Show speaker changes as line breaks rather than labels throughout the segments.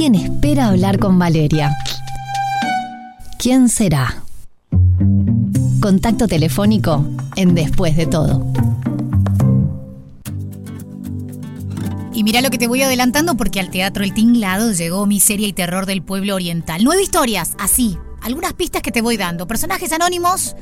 Alguien espera hablar con Valeria. ¿Quién será? Contacto telefónico en Después de todo.
Y mira lo que te voy adelantando porque al Teatro El Tinglado llegó Miseria y Terror del Pueblo Oriental. Nueve historias, así. Algunas pistas que te voy dando. Personajes anónimos,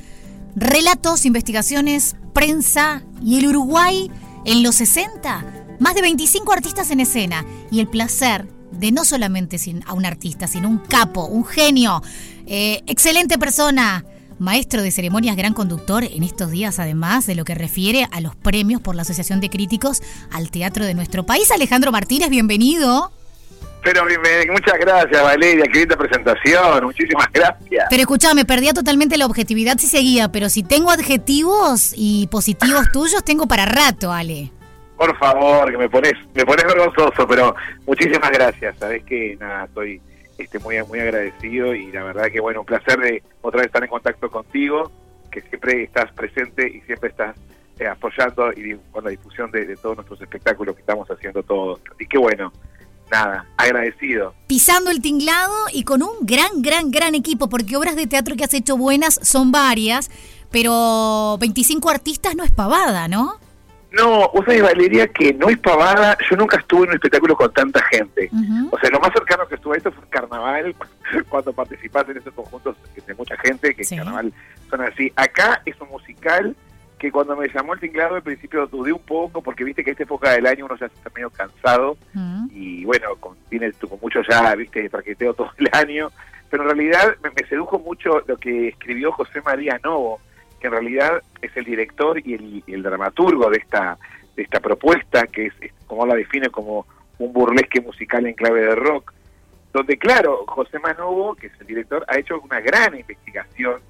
relatos, investigaciones, prensa y el Uruguay en los 60. Más de 25 artistas en escena. Y el placer de no solamente a un artista, sino un capo, un genio, eh, excelente persona maestro de ceremonias, gran conductor en estos días, además de lo que refiere a los premios por la Asociación de Críticos al Teatro de nuestro país. Alejandro Martínez, bienvenido.
Pero muchas gracias, Valeria, qué linda presentación, muchísimas gracias.
Pero escúchame, perdía totalmente la objetividad si seguía, pero si tengo adjetivos y positivos tuyos, tengo para rato, Ale.
Por favor, que me pones, me pones vergonzoso, pero muchísimas gracias. Sabes que nada, estoy este, muy, muy agradecido y la verdad que bueno, un placer de otra vez estar en contacto contigo, que siempre estás presente y siempre estás eh, apoyando y con la difusión de, todos nuestros espectáculos que estamos haciendo todos. Y qué bueno, nada, agradecido.
Pisando el tinglado y con un gran, gran, gran equipo, porque obras de teatro que has hecho buenas son varias, pero 25 artistas no es pavada, ¿no?
No, vos sabés, Valeria, que no es pavada. Yo nunca estuve en un espectáculo con tanta gente. O sea, lo más cercano que estuve a esto fue el carnaval, cuando participaste en esos conjuntos de mucha gente, que el carnaval son así. Acá es un musical que cuando me llamó el tinglado al principio dudé un poco, porque viste que a esta época del año uno ya está medio cansado. Y bueno, con, tiene con mucho ya, viste, traqueteo todo el año. Pero en realidad me, me sedujo mucho lo que escribió José María Novo que en realidad es el director y el, dramaturgo de esta, de esta propuesta, que es, como la define, como un burlesque musical en clave de rock, donde claro, José Manovo, que es el director, ha hecho una gran investigación,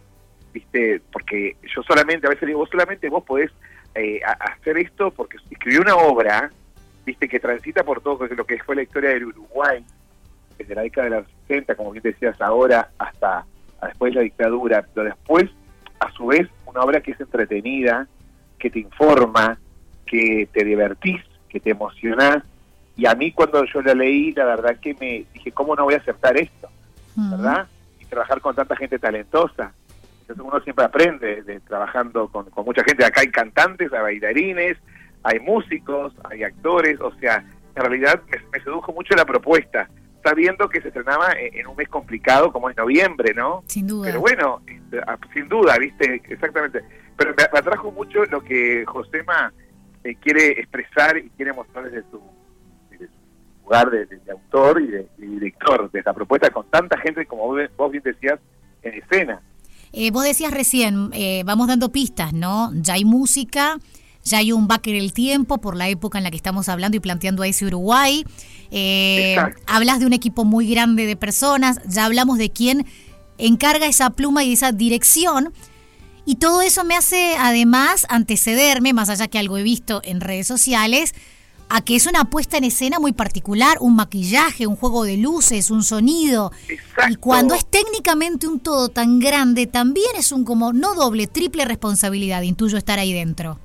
viste, porque yo solamente, a veces digo, vos solamente vos podés eh, hacer esto porque escribió una obra, viste, que transita por todo lo que fue la historia del Uruguay, desde la década de los 60, como bien decías ahora, hasta después de la dictadura, pero después, a su vez, una obra que es entretenida, que te informa, que te divertís, que te emocionás. Y a mí cuando yo la leí, la verdad que me dije, ¿cómo no voy a aceptar esto? ¿Verdad? Y trabajar con tanta gente talentosa. Entonces uno siempre aprende de, trabajando con, mucha gente. Acá hay cantantes, hay bailarines, hay músicos, hay actores. O sea, en realidad me sedujo mucho la propuesta sabiendo que se estrenaba en, un mes complicado como es noviembre, ¿no?
Sin duda.
Pero bueno, sin duda, ¿viste? Exactamente. Pero me, atrajo mucho lo que Josema eh, quiere expresar y quiere mostrar desde su, lugar de, autor y de, director de esta propuesta con tanta gente, como vos bien decías, en escena.
Eh, vos decías recién, eh, vamos dando pistas, ¿no? Ya hay música, ya hay un backer el tiempo por la época en la que estamos hablando y planteando a ese Uruguay. Eh, hablas de un equipo muy grande de personas, ya hablamos de quién encarga esa pluma y esa dirección. Y todo eso me hace además antecederme, más allá que algo he visto en redes sociales, a que es una puesta en escena muy particular, un maquillaje, un juego de luces, un sonido. Y cuando es técnicamente un todo tan grande, también es un como no doble, triple responsabilidad, intuyo estar ahí dentro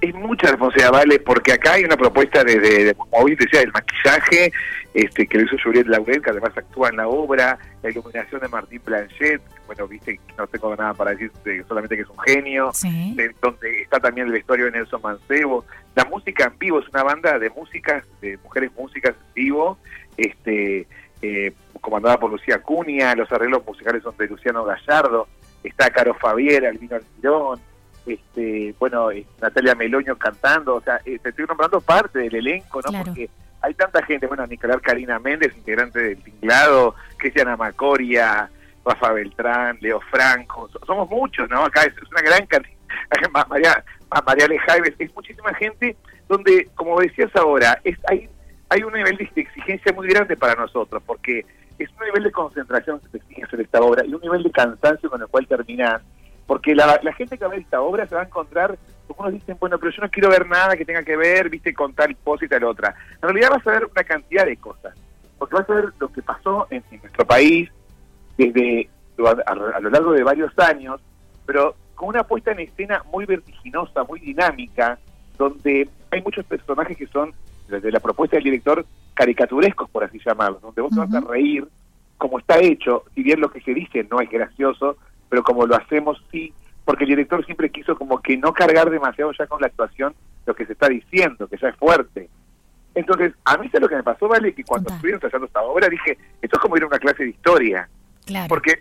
es mucha responsabilidad, ¿vale? Porque acá hay una propuesta de, de, como hoy decía, el maquillaje, este que lo hizo Juliette Laurel, que además actúa en la obra, la iluminación de Martín Blanchet, bueno, viste, no tengo nada para decir, solamente que es un genio, donde está también el vestuario de Nelson Mancebo, la música en vivo, es una banda de músicas, de mujeres músicas en vivo, este eh, comandada por Lucía Cunha, los arreglos musicales son de Luciano Gallardo, está Caro Fabiera, Albino Almirón, este, bueno, eh, Natalia Meloño cantando, o sea, eh, te estoy nombrando parte del elenco, ¿no? Porque hay tanta gente, bueno, Nicolás Karina Méndez, integrante del Tinglado, Cristiana Macoria, Rafa Beltrán, Leo Franco, somos muchos, ¿no? Acá es, una gran cantidad, María, María Alejaives, es muchísima gente donde, como decías ahora, es, hay, hay un nivel de exigencia muy grande para nosotros, porque es un nivel de concentración que te exige hacer esta obra y un nivel de cansancio con el cual terminas porque la, gente que va a ver esta obra se va a encontrar, algunos dicen, bueno, pero yo no quiero ver nada que tenga que ver, viste, con tal cosa y tal otra. En realidad vas a ver una cantidad de cosas, porque vas a ver lo que pasó en, nuestro país desde a, lo largo de varios años, pero con una puesta en escena muy vertiginosa, muy dinámica, donde hay muchos personajes que son de la propuesta del director caricaturescos, por así llamarlo, donde vos te vas a reír, como está hecho, si bien lo que se dice no es gracioso, pero como lo hacemos sí, porque el director siempre quiso como que no cargar demasiado ya con la actuación lo que se está diciendo, que ya es fuerte. Entonces, a mí es lo que me pasó, ¿vale? Que cuando estuvieron trazando esta obra dije, esto es como ir a una clase de historia.
Claro.
Porque,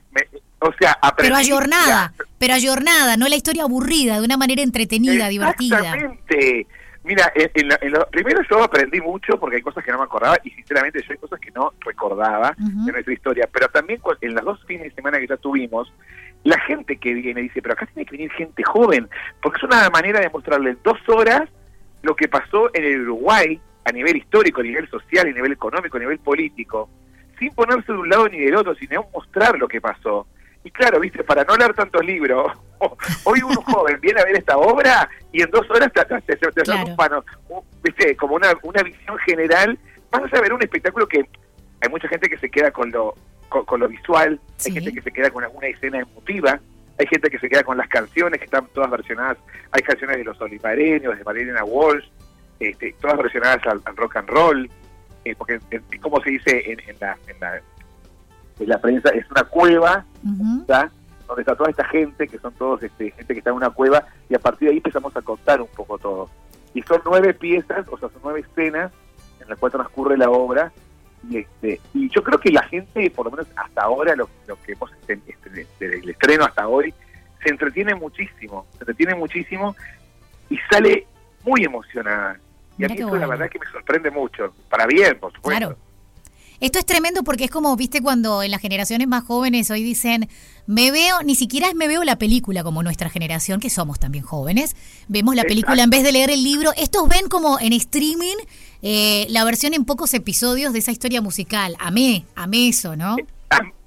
o sea,
aprendí... Pero ayornada, pero ayornada, no la historia aburrida, de una manera entretenida, divertida.
Exactamente. Mira, en, lo, primero yo aprendí mucho porque hay cosas que no me acordaba y sinceramente yo hay cosas que no recordaba de nuestra historia, pero también en las dos fines de semana que ya tuvimos, la gente que viene dice, pero acá tiene que venir gente joven, porque es una manera de mostrarle en dos horas lo que pasó en el Uruguay a nivel histórico, a nivel social, a nivel económico, a nivel político, sin ponerse de un lado ni del otro, sino mostrar lo que pasó. Y claro, viste, para no leer tantos libros, hoy un joven viene a ver esta obra y en dos horas te, te, te, claro. viste, como una, una visión general, vas a ver un espectáculo que hay mucha gente que se queda con lo con, lo visual, hay gente que se queda con alguna escena emotiva, hay gente que se queda con las canciones que están todas versionadas, hay canciones de los olivareños, de Marilena Walsh, este, todas versionadas al, rock and roll, eh, porque como se dice en, la, en, la, en, la, prensa, es una cueva, donde está toda esta gente, que son todos este, gente que está en una cueva, y a partir de ahí empezamos a contar un poco todo. Y son nueve piezas, o sea, son nueve escenas en las cuales transcurre la obra, y este y yo creo que la gente, por lo menos hasta ahora, lo, que hemos, este, desde el estreno hasta hoy, se entretiene muchísimo, se entretiene muchísimo y sale muy emocionada. Y a mí eso la verdad que me sorprende mucho, para bien, por supuesto. Claro.
Esto es tremendo porque es como, viste, cuando en las generaciones más jóvenes hoy dicen, me veo, ni siquiera me veo la película como nuestra generación, que somos también jóvenes, vemos la película en vez de leer el libro. Estos ven como en streaming eh, la versión en pocos episodios de esa historia musical. Amé, amé eso, ¿no?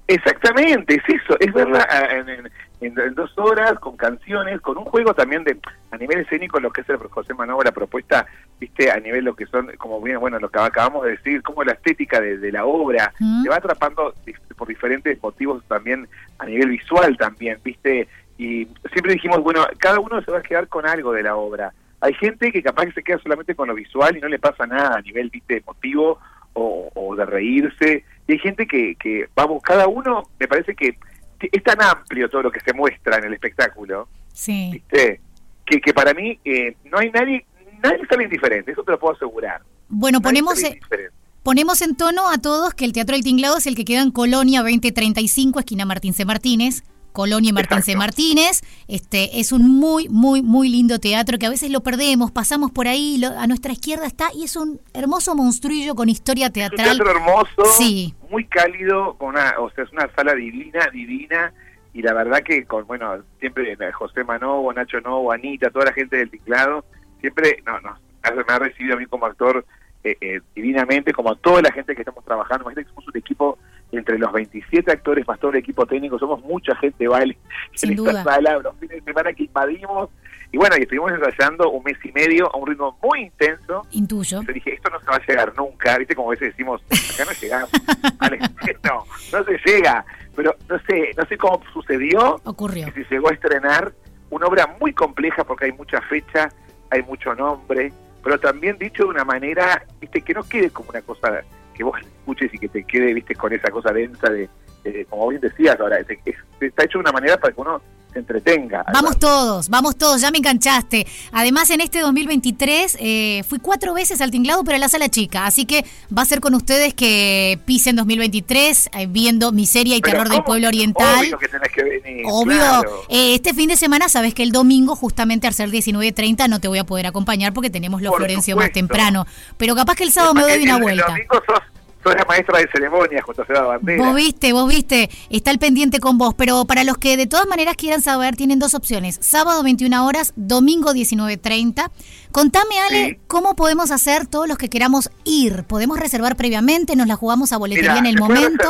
Exactamente, es eso, es verla en, en, dos horas, con canciones, con un juego también de a nivel escénico, lo que es el José Manova, la propuesta, viste, a nivel lo que son, como bien, bueno, lo que acabamos de decir, como la estética de, la obra, se va atrapando por diferentes motivos también a nivel visual también, viste, y siempre dijimos, bueno, cada uno se va a quedar con algo de la obra. Hay gente que capaz que se queda solamente con lo visual y no le pasa nada a nivel, viste, emotivo o, o de reírse, y hay gente que, que, vamos, cada uno, me parece que es tan amplio todo lo que se muestra en el espectáculo,
sí.
Que, que para mí eh, no hay nadie, nadie sale indiferente, eso te lo puedo asegurar.
Bueno, ponemos, ponemos en tono a todos que el Teatro del Tinglado es el que queda en Colonia 2035, esquina Martín C. Martínez. Colonia y Martín C. Martínez. Este, es un muy, muy, muy lindo teatro que a veces lo perdemos, pasamos por ahí, a nuestra izquierda está, y es un hermoso monstruillo con historia teatral.
un teatro hermoso, sí. muy cálido, con una, o sea, es una sala divina, divina, y la verdad que con, bueno, siempre José Manovo, Nacho Novo, Anita, toda la gente del teclado, siempre no, no, me ha recibido a mí como actor eh, eh, divinamente, como a toda la gente que estamos trabajando. Imagínate que somos un equipo entre los 27 actores más todo el equipo técnico, somos mucha gente, ¿vale?
Sin en esta
sala, los fines de semana que invadimos. Y bueno, y estuvimos ensayando un mes y medio a un ritmo muy intenso.
Intuyo.
Yo dije, esto no se va a llegar nunca, ¿viste? Como a veces decimos, acá no llegamos. no, no se llega. Pero no sé, no sé cómo sucedió.
Ocurrió.
Que se llegó a estrenar una obra muy compleja porque hay mucha fecha, hay mucho nombre, pero también dicho de una manera, viste, que no quede como una cosa que vos escuches y que te quede, viste, con esa cosa densa de, como bien decías ahora, está hecho de una manera para que uno se entretenga.
Vamos todos, vamos todos, ya me enganchaste. Además, en este 2023 eh, fui cuatro veces al tinglado, pero a la sala chica, así que va a ser con ustedes que pisen 2023 eh, viendo Miseria y Terror del Pueblo Oriental.
Obvio que tenés que venir.
Obvio. Eh, este fin de semana, sabes que el domingo, justamente al ser 19.30, no te voy a poder acompañar porque tenemos los Florencio más temprano. Pero capaz que el sábado me doy una vuelta.
El soy la maestra de ceremonias a Ciudad Bandera.
Vos viste, vos viste, está el pendiente con vos, pero para los que de todas maneras quieran saber, tienen dos opciones, sábado 21 horas, domingo 19.30. Contame, Ale, ¿cómo podemos hacer todos los que queramos ir? ¿Podemos reservar previamente? ¿Nos la jugamos a boletería en el momento?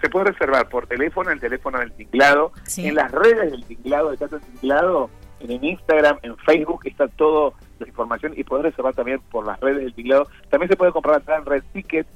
se puede reservar por teléfono, el teléfono del tinglado, en las redes del tinglado, del Teatro Tinglado, en Instagram, en Facebook, está todo la información y poder reservar también por las redes del tinglado. También se puede comprar en Red Ticket,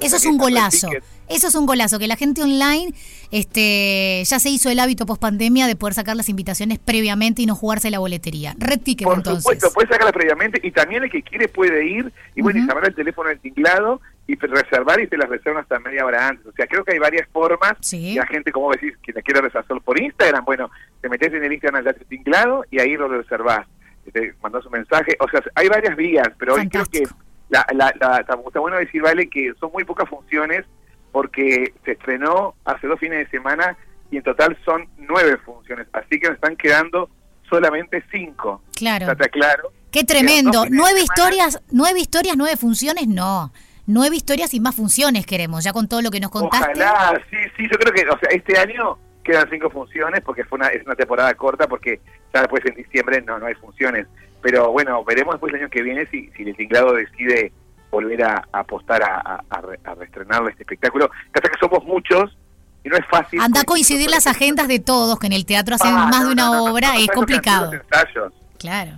eso es un golazo. Eso es un golazo, que la gente online este, ya se hizo el hábito post pandemia de poder sacar las invitaciones previamente y no jugarse la boletería. Red Ticket,
Por
entonces.
supuesto, puede sacarlas previamente y también el que quiere puede ir y bueno, y llamar al teléfono del tinglado y reservar y se las reservan hasta media hora antes. O sea, creo que hay varias formas. Y la gente, como decís, quien quiere reservar solo por Instagram, bueno, te metes en el Instagram del tinglado y ahí lo reservás. Te mandas un mensaje. O sea, hay varias vías, pero hoy creo que la, la, la, está bueno decir, Vale, que son muy pocas funciones porque se estrenó hace dos fines de semana y en total son nueve funciones. Así que nos están quedando solamente cinco.
Claro.
Está claro.
Qué tremendo. Nueve historias, nueve historias, nueve funciones, no nueve historias y más funciones queremos, ya con todo lo que nos contaste.
Ojalá, sí, sí, yo creo que, o sea, este año quedan cinco funciones porque fue una, es una temporada corta porque ya después en diciembre no, no hay funciones. Pero bueno, veremos después el año que viene si, si el tinglado decide volver a, apostar a, a, a, reestrenar este espectáculo. Pasa que somos muchos y no es fácil.
Anda a coincidir las agendas de todos, que en el teatro hacen ah, más de una obra, es complicado.
Ensayos.
Claro.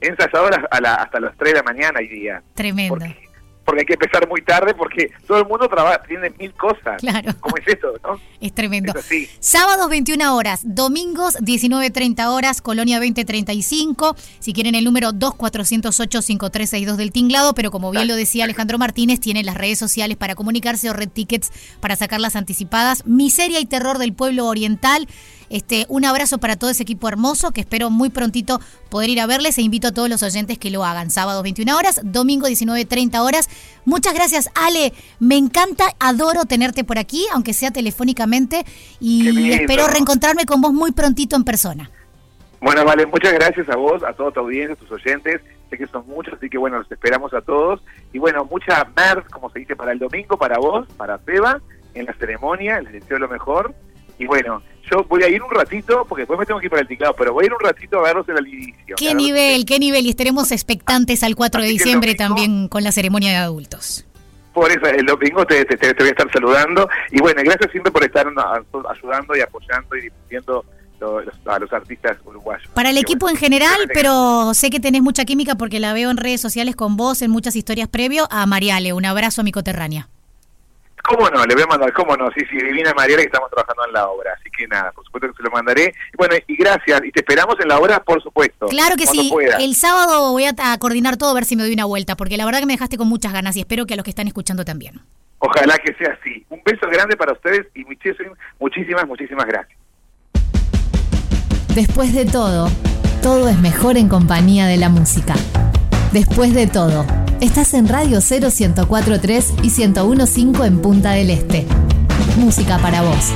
Ensayadoras hasta las 3 de la mañana hay día.
Tremendo
porque hay que empezar muy tarde porque todo el mundo trabaja, tiene mil cosas.
Claro.
¿Cómo es esto, no?
Es tremendo. Sábados 21 horas, domingos 19.30 horas, Colonia 2035. Si quieren el número 2408-5362 del tinglado, pero como bien lo decía Alejandro Martínez, tiene las redes sociales para comunicarse o red tickets para sacar las anticipadas. Miseria y terror del pueblo oriental. Este, un abrazo para todo ese equipo hermoso que espero muy prontito poder ir a verles e invito a todos los oyentes que lo hagan. Sábado 21 horas, domingo 19, 30 horas. Muchas gracias, Ale. Me encanta, adoro tenerte por aquí, aunque sea telefónicamente, y espero reencontrarme con vos muy prontito en persona.
Bueno, vale, muchas gracias a vos, a toda tu audiencia, a tus oyentes. Sé que son muchos, así que bueno, los esperamos a todos. Y bueno, mucha mer, como se dice, para el domingo, para vos, para Seba, en la ceremonia. Les deseo lo mejor. Y bueno, yo voy a ir un ratito, porque después me tengo que ir para el teclado, pero voy a ir un ratito a verlos en el inicio.
Qué nivel, qué nivel, y estaremos expectantes al 4 de diciembre también con la ceremonia de adultos.
Por eso, el domingo te, te, voy a estar saludando, y bueno, gracias siempre por estar ayudando y apoyando y difundiendo a los artistas uruguayos.
Para el equipo en general, pero sé que tenés mucha química porque la veo en redes sociales con vos, en muchas historias previo, a Mariale, un abrazo a mi coterránea.
¿Cómo no? Le voy a mandar, ¿cómo no? Sí, sí, Divina María que estamos trabajando en la obra, así que nada, por supuesto que se lo mandaré. Bueno, y gracias, y te esperamos en la obra, por supuesto.
Claro que sí, el sábado voy a, coordinar todo, a ver si me doy una vuelta, porque la verdad que me dejaste con muchas ganas y espero que a los que están escuchando también.
Ojalá que sea así. Un beso grande para ustedes y muchísimas, muchísimas, muchísimas gracias.
Después de todo, todo es mejor en compañía de la música. Después de todo, estás en Radio 0 1043 y 1015 en Punta del Este. Música para vos.